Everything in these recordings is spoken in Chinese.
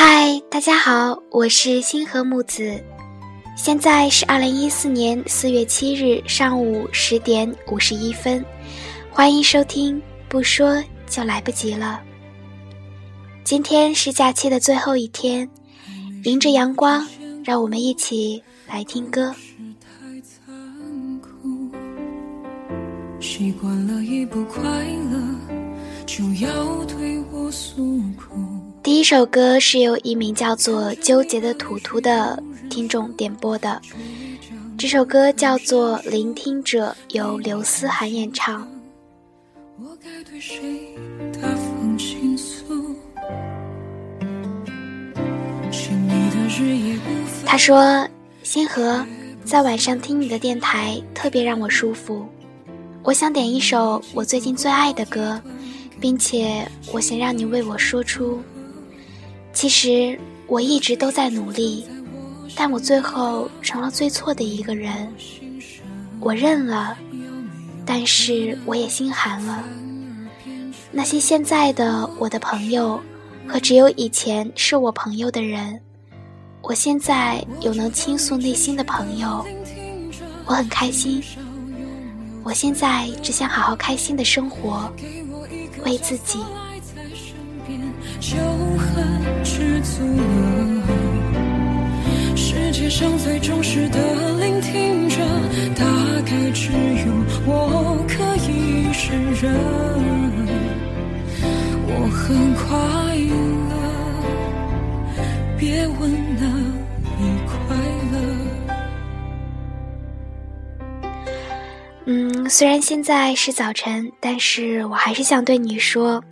嗨，大家好，我是星河木子，现在是二零一四年四月七日上午十点五十一分，欢迎收听，不说就来不及了。今天是假期的最后一天，迎着阳光，让我们一起来听歌。习惯了一不快乐，就要对我诉苦。第一首歌是由一名叫做“纠结的图图”的听众点播的，这首歌叫做《聆听者》，由刘思涵演唱。他说：“星河，在晚上听你的电台特别让我舒服，我想点一首我最近最爱的歌，并且我想让你为我说出。”其实我一直都在努力，但我最后成了最错的一个人。我认了，但是我也心寒了。那些现在的我的朋友，和只有以前是我朋友的人，我现在有能倾诉内心的朋友，我很开心。我现在只想好好开心的生活，为自己。就很知足了。世界上最忠实的聆听者，大概只有我可以胜任。我很快乐，别问了，你快乐。嗯，虽然现在是早晨，但是我还是想对你说。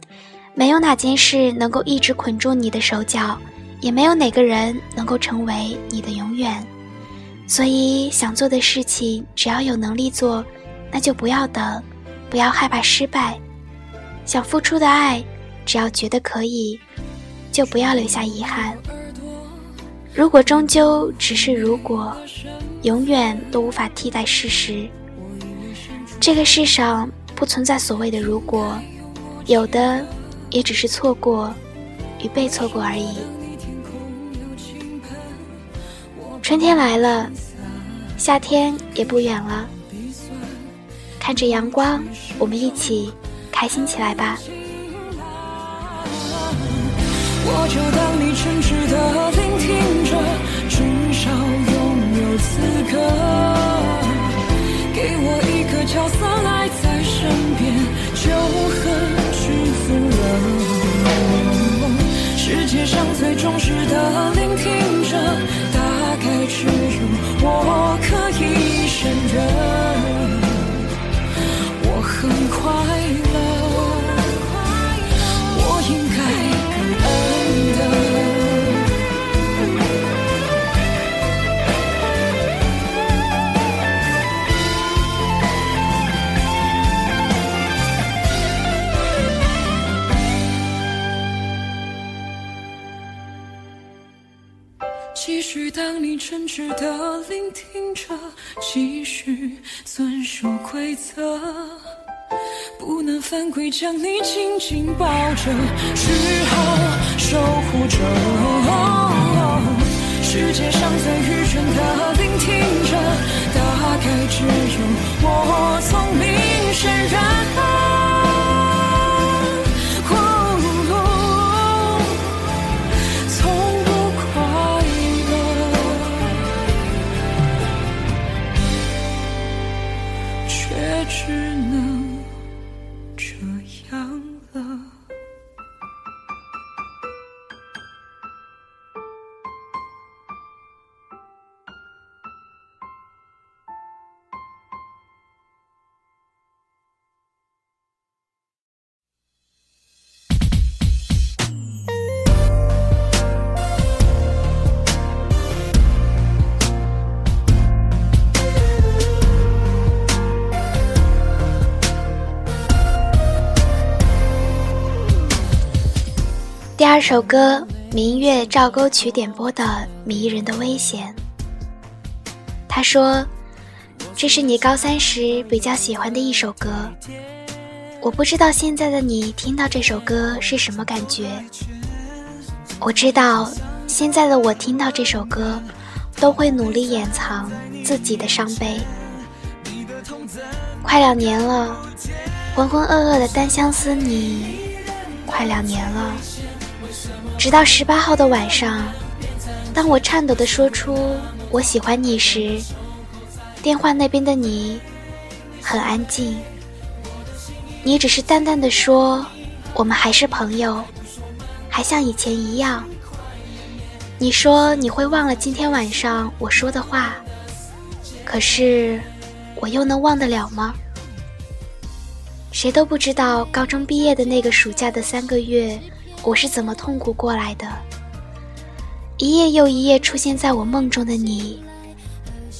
没有哪件事能够一直捆住你的手脚，也没有哪个人能够成为你的永远。所以，想做的事情，只要有能力做，那就不要等，不要害怕失败。想付出的爱，只要觉得可以，就不要留下遗憾。如果终究只是如果，永远都无法替代事实。这个世上不存在所谓的如果，有的。也只是错过与被错过而已。春天来了，夏天也不远了。看着阳光，我们一起开心起来吧。我就当你诚挚的聆听继续当你诚挚的聆听着，继续遵守规则，不能犯规，将你紧紧抱着，只好守护着。世界上最愚蠢的聆听着，大概只有二首歌，明月照沟渠点播的《迷人的危险》。他说：“这是你高三时比较喜欢的一首歌。我不知道现在的你听到这首歌是什么感觉。我知道，现在的我听到这首歌，都会努力掩藏自己的伤悲。快两年了，浑浑噩噩的单相思你，快两年了。直到十八号的晚上，当我颤抖的说出我喜欢你时，电话那边的你很安静。你只是淡淡的说：“我们还是朋友，还像以前一样。”你说你会忘了今天晚上我说的话，可是我又能忘得了吗？谁都不知道高中毕业的那个暑假的三个月，我是怎么痛苦过来的。一夜又一夜出现在我梦中的你，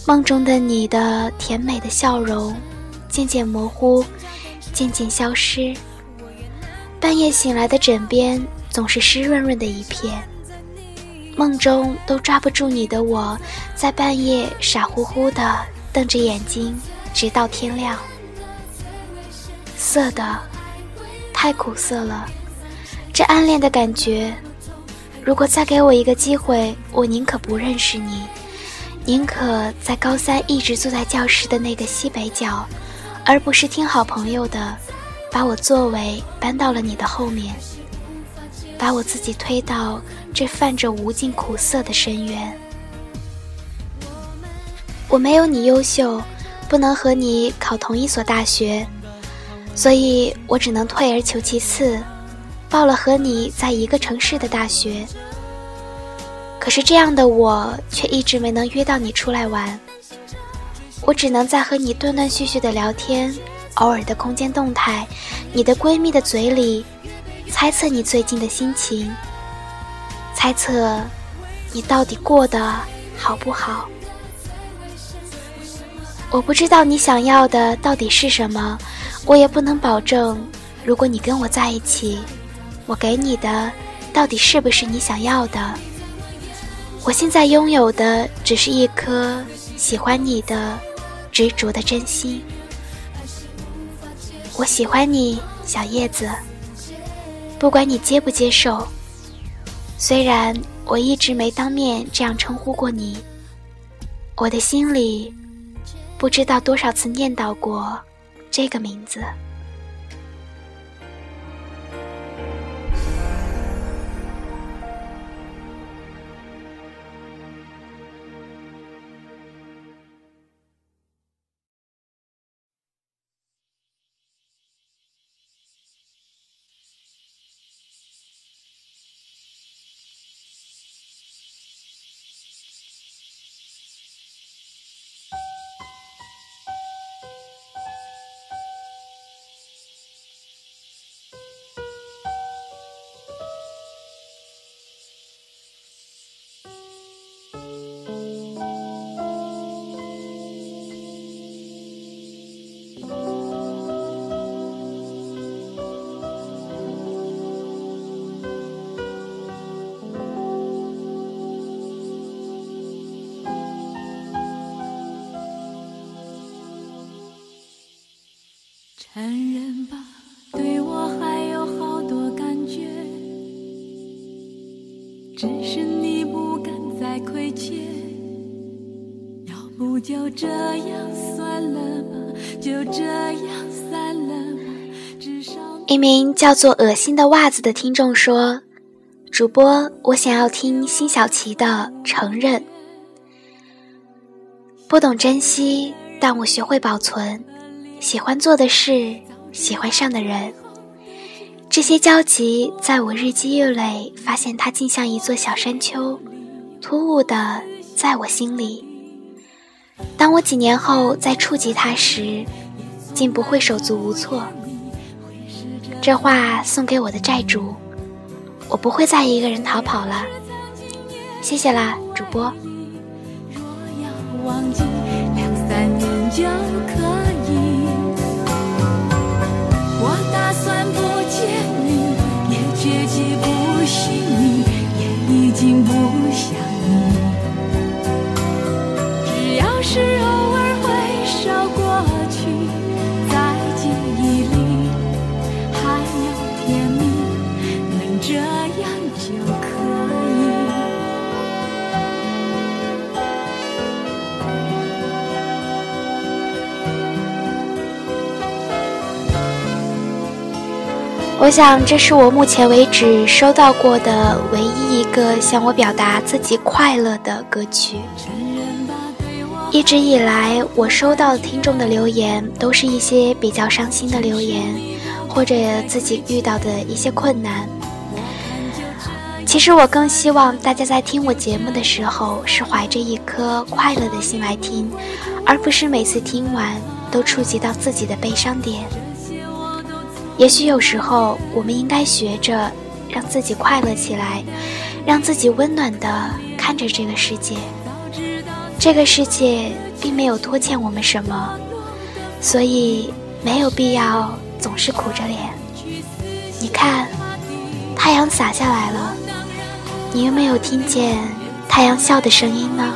梦中的你的甜美的笑容，渐渐模糊。渐渐消失。半夜醒来的枕边总是湿润润的一片，梦中都抓不住你的我，在半夜傻乎乎的瞪着眼睛，直到天亮。涩的，太苦涩了，这暗恋的感觉。如果再给我一个机会，我宁可不认识你，宁可在高三一直坐在教室的那个西北角。而不是听好朋友的，把我座位搬到了你的后面，把我自己推到这泛着无尽苦涩的深渊。我没有你优秀，不能和你考同一所大学，所以我只能退而求其次，报了和你在一个城市的大学。可是这样的我，却一直没能约到你出来玩。我只能在和你断断续续的聊天，偶尔的空间动态，你的闺蜜的嘴里，猜测你最近的心情，猜测你到底过得好不好。我不知道你想要的到底是什么，我也不能保证，如果你跟我在一起，我给你的到底是不是你想要的。我现在拥有的只是一颗喜欢你的。执着的真心，我喜欢你，小叶子。不管你接不接受，虽然我一直没当面这样称呼过你，我的心里不知道多少次念叨过这个名字。承认吧，对我还有好多感觉，只是你不敢再亏欠。要不就这样算了吧，就这样散了吧。至少一名叫做“恶心的袜子”的听众说：“主播，我想要听辛晓琪的《承认》。不懂珍惜，但我学会保存。”喜欢做的事，喜欢上的人，这些交集在我日积月累，发现它竟像一座小山丘，突兀的在我心里。当我几年后再触及它时，竟不会手足无措。这话送给我的债主，我不会再一个人逃跑了。谢谢啦，主播。若要忘记，我想，这是我目前为止收到过的唯一一个向我表达自己快乐的歌曲。一直以来，我收到听众的留言都是一些比较伤心的留言，或者自己遇到的一些困难。其实我更希望大家在听我节目的时候是怀着一颗快乐的心来听，而不是每次听完都触及到自己的悲伤点。也许有时候我们应该学着让自己快乐起来，让自己温暖的看着这个世界。这个世界并没有拖欠我们什么，所以没有必要总是苦着脸。你看，太阳洒下来了，你有没有听见太阳笑的声音呢？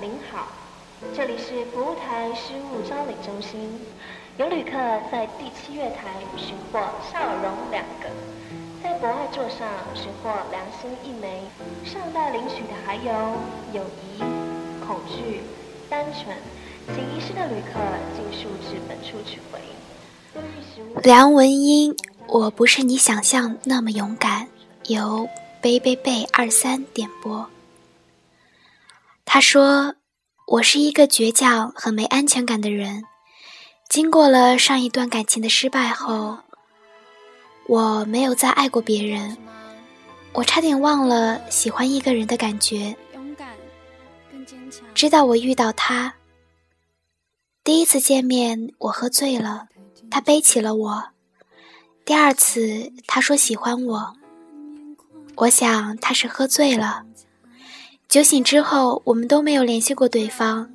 您好，这里是服务台失物招领中心。有旅客在第七月台寻获笑容两个，在博爱座上寻获良心一枚。尚待领取的还有友谊、恐惧、单纯，请遗失的旅客尽数至本处取回。梁文音，我不是你想象那么勇敢。由贝贝贝二三点播。他说：“我是一个倔强、很没安全感的人。经过了上一段感情的失败后，我没有再爱过别人。我差点忘了喜欢一个人的感觉。直到我遇到他，第一次见面我喝醉了，他背起了我。第二次他说喜欢我，我想他是喝醉了。”酒醒之后，我们都没有联系过对方。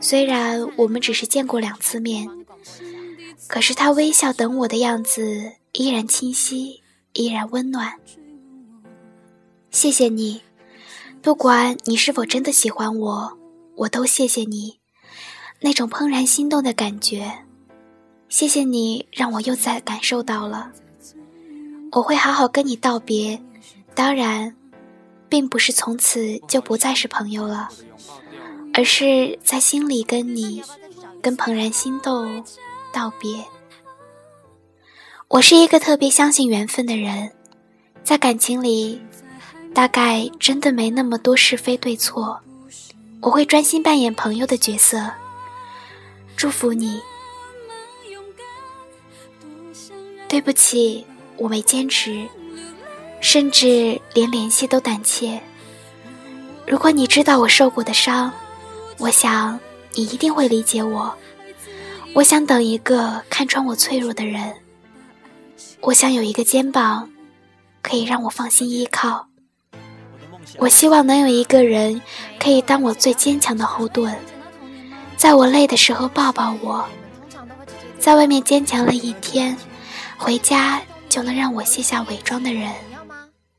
虽然我们只是见过两次面，可是他微笑等我的样子依然清晰，依然温暖。谢谢你，不管你是否真的喜欢我，我都谢谢你那种怦然心动的感觉。谢谢你让我又再感受到了。我会好好跟你道别，当然。并不是从此就不再是朋友了，而是在心里跟你，跟怦然心动道别。我是一个特别相信缘分的人，在感情里，大概真的没那么多是非对错，我会专心扮演朋友的角色。祝福你。对不起，我没坚持。甚至连联系都胆怯。如果你知道我受过的伤，我想你一定会理解我。我想等一个看穿我脆弱的人。我想有一个肩膀，可以让我放心依靠。我希望能有一个人，可以当我最坚强的后盾，在我累的时候抱抱我。在外面坚强了一天，回家就能让我卸下伪装的人，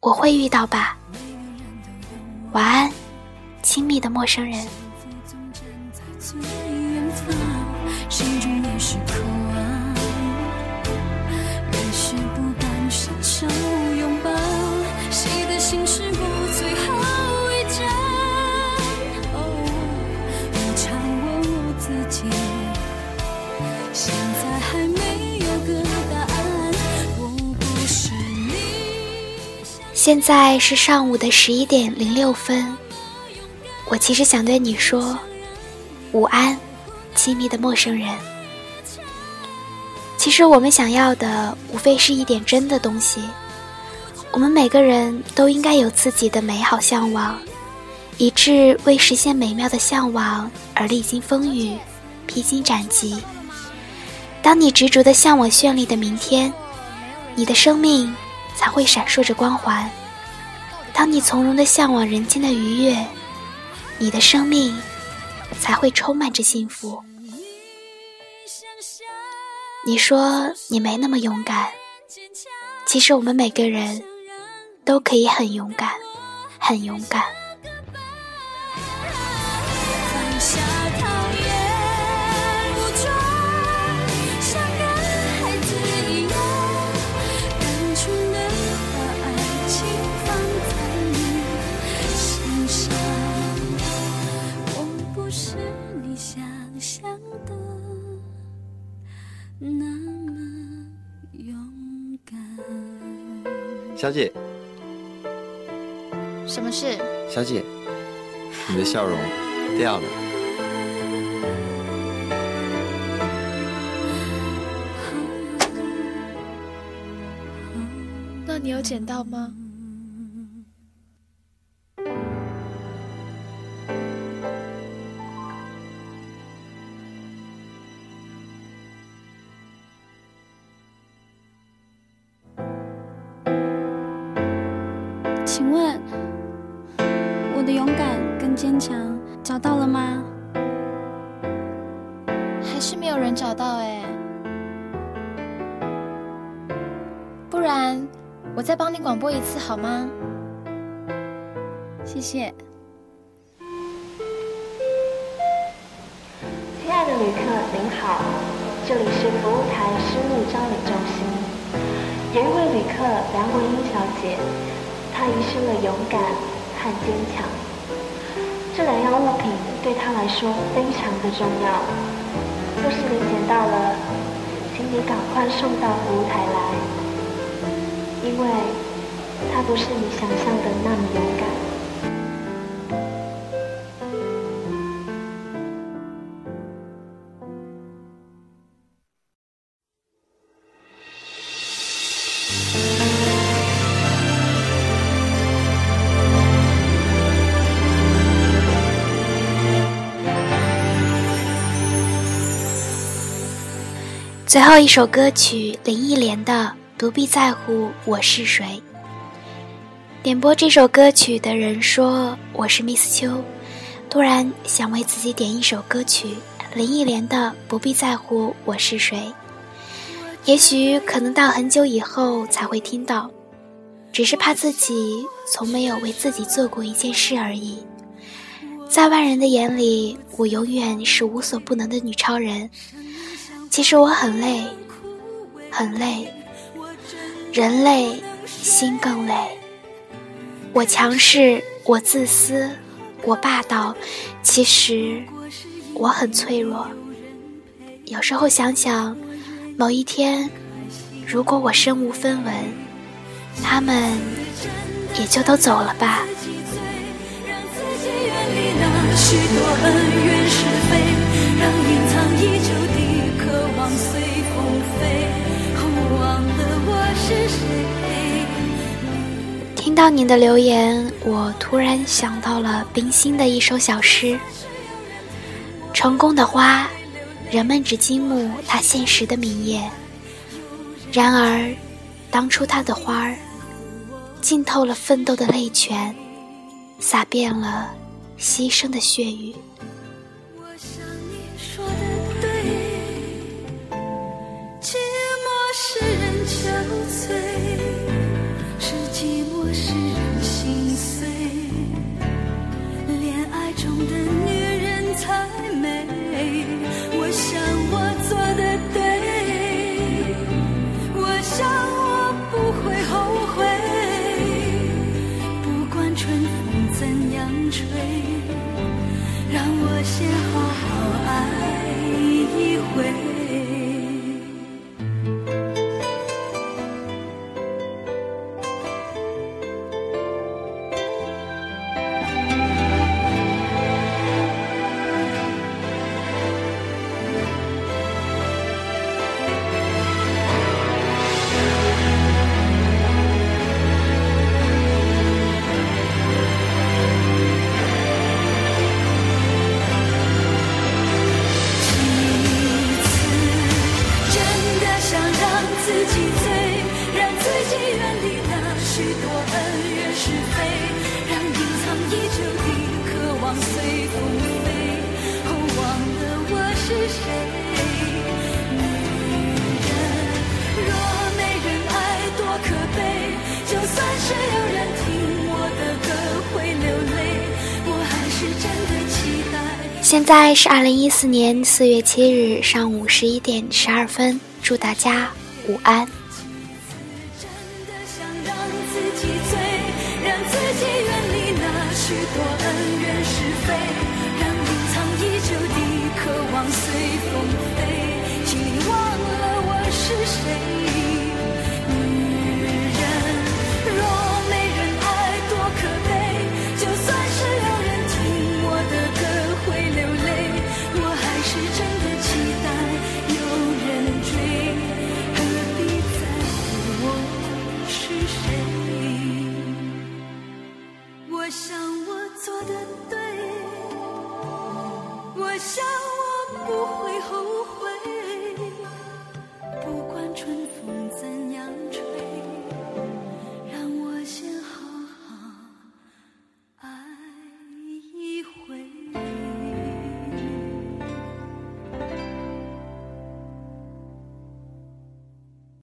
我会遇到吧。晚安，亲密的陌生人。现在是上午的十一点零六分，我其实想对你说午安，亲密的陌生人。其实我们想要的无非是一点真的东西。我们每个人都应该有自己的美好向往，以致为实现美妙的向往而历经风雨、披荆斩棘。当你执着的向往绚丽的明天，你的生命。才会闪烁着光环。当你从容的向往人间的愉悦，你的生命才会充满着幸福。你说你没那么勇敢，其实我们每个人都可以很勇敢，很勇敢。小姐，什么事？小姐，你的笑容掉了。那你有捡到吗？我再帮你广播一次好吗？谢谢。亲爱的旅客您好，这里是服务台失物招领中心，有一位旅客梁文英小姐。她遗失了勇敢和坚强，这两样物品对她来说非常的重要。若是你捡到了，请你赶快送到服务台来，因为他不是你想象的那么勇敢。最后一首歌曲，林忆莲的《不必在乎我是谁》。点播这首歌曲的人说：“我是 Miss 秋，突然想为自己点一首歌曲，林忆莲的《不必在乎我是谁》。也许可能到很久以后才会听到，只是怕自己从没有为自己做过一件事而已。在外人的眼里，我永远是无所不能的女超人。”其实我很累，很累，人累，心更累。我强势，我自私，我霸道。其实我很脆弱。有时候想想，某一天，如果我身无分文，他们也就都走了吧。听到你的留言，我突然想到了冰心的一首小诗：“成功的花，人们只惊慕它现实的明艳；然而，当初它的花儿，浸透了奋斗的泪泉，洒遍了牺牲的血雨。”现在是二零一四年四月七日上午十一点十二分，祝大家午安。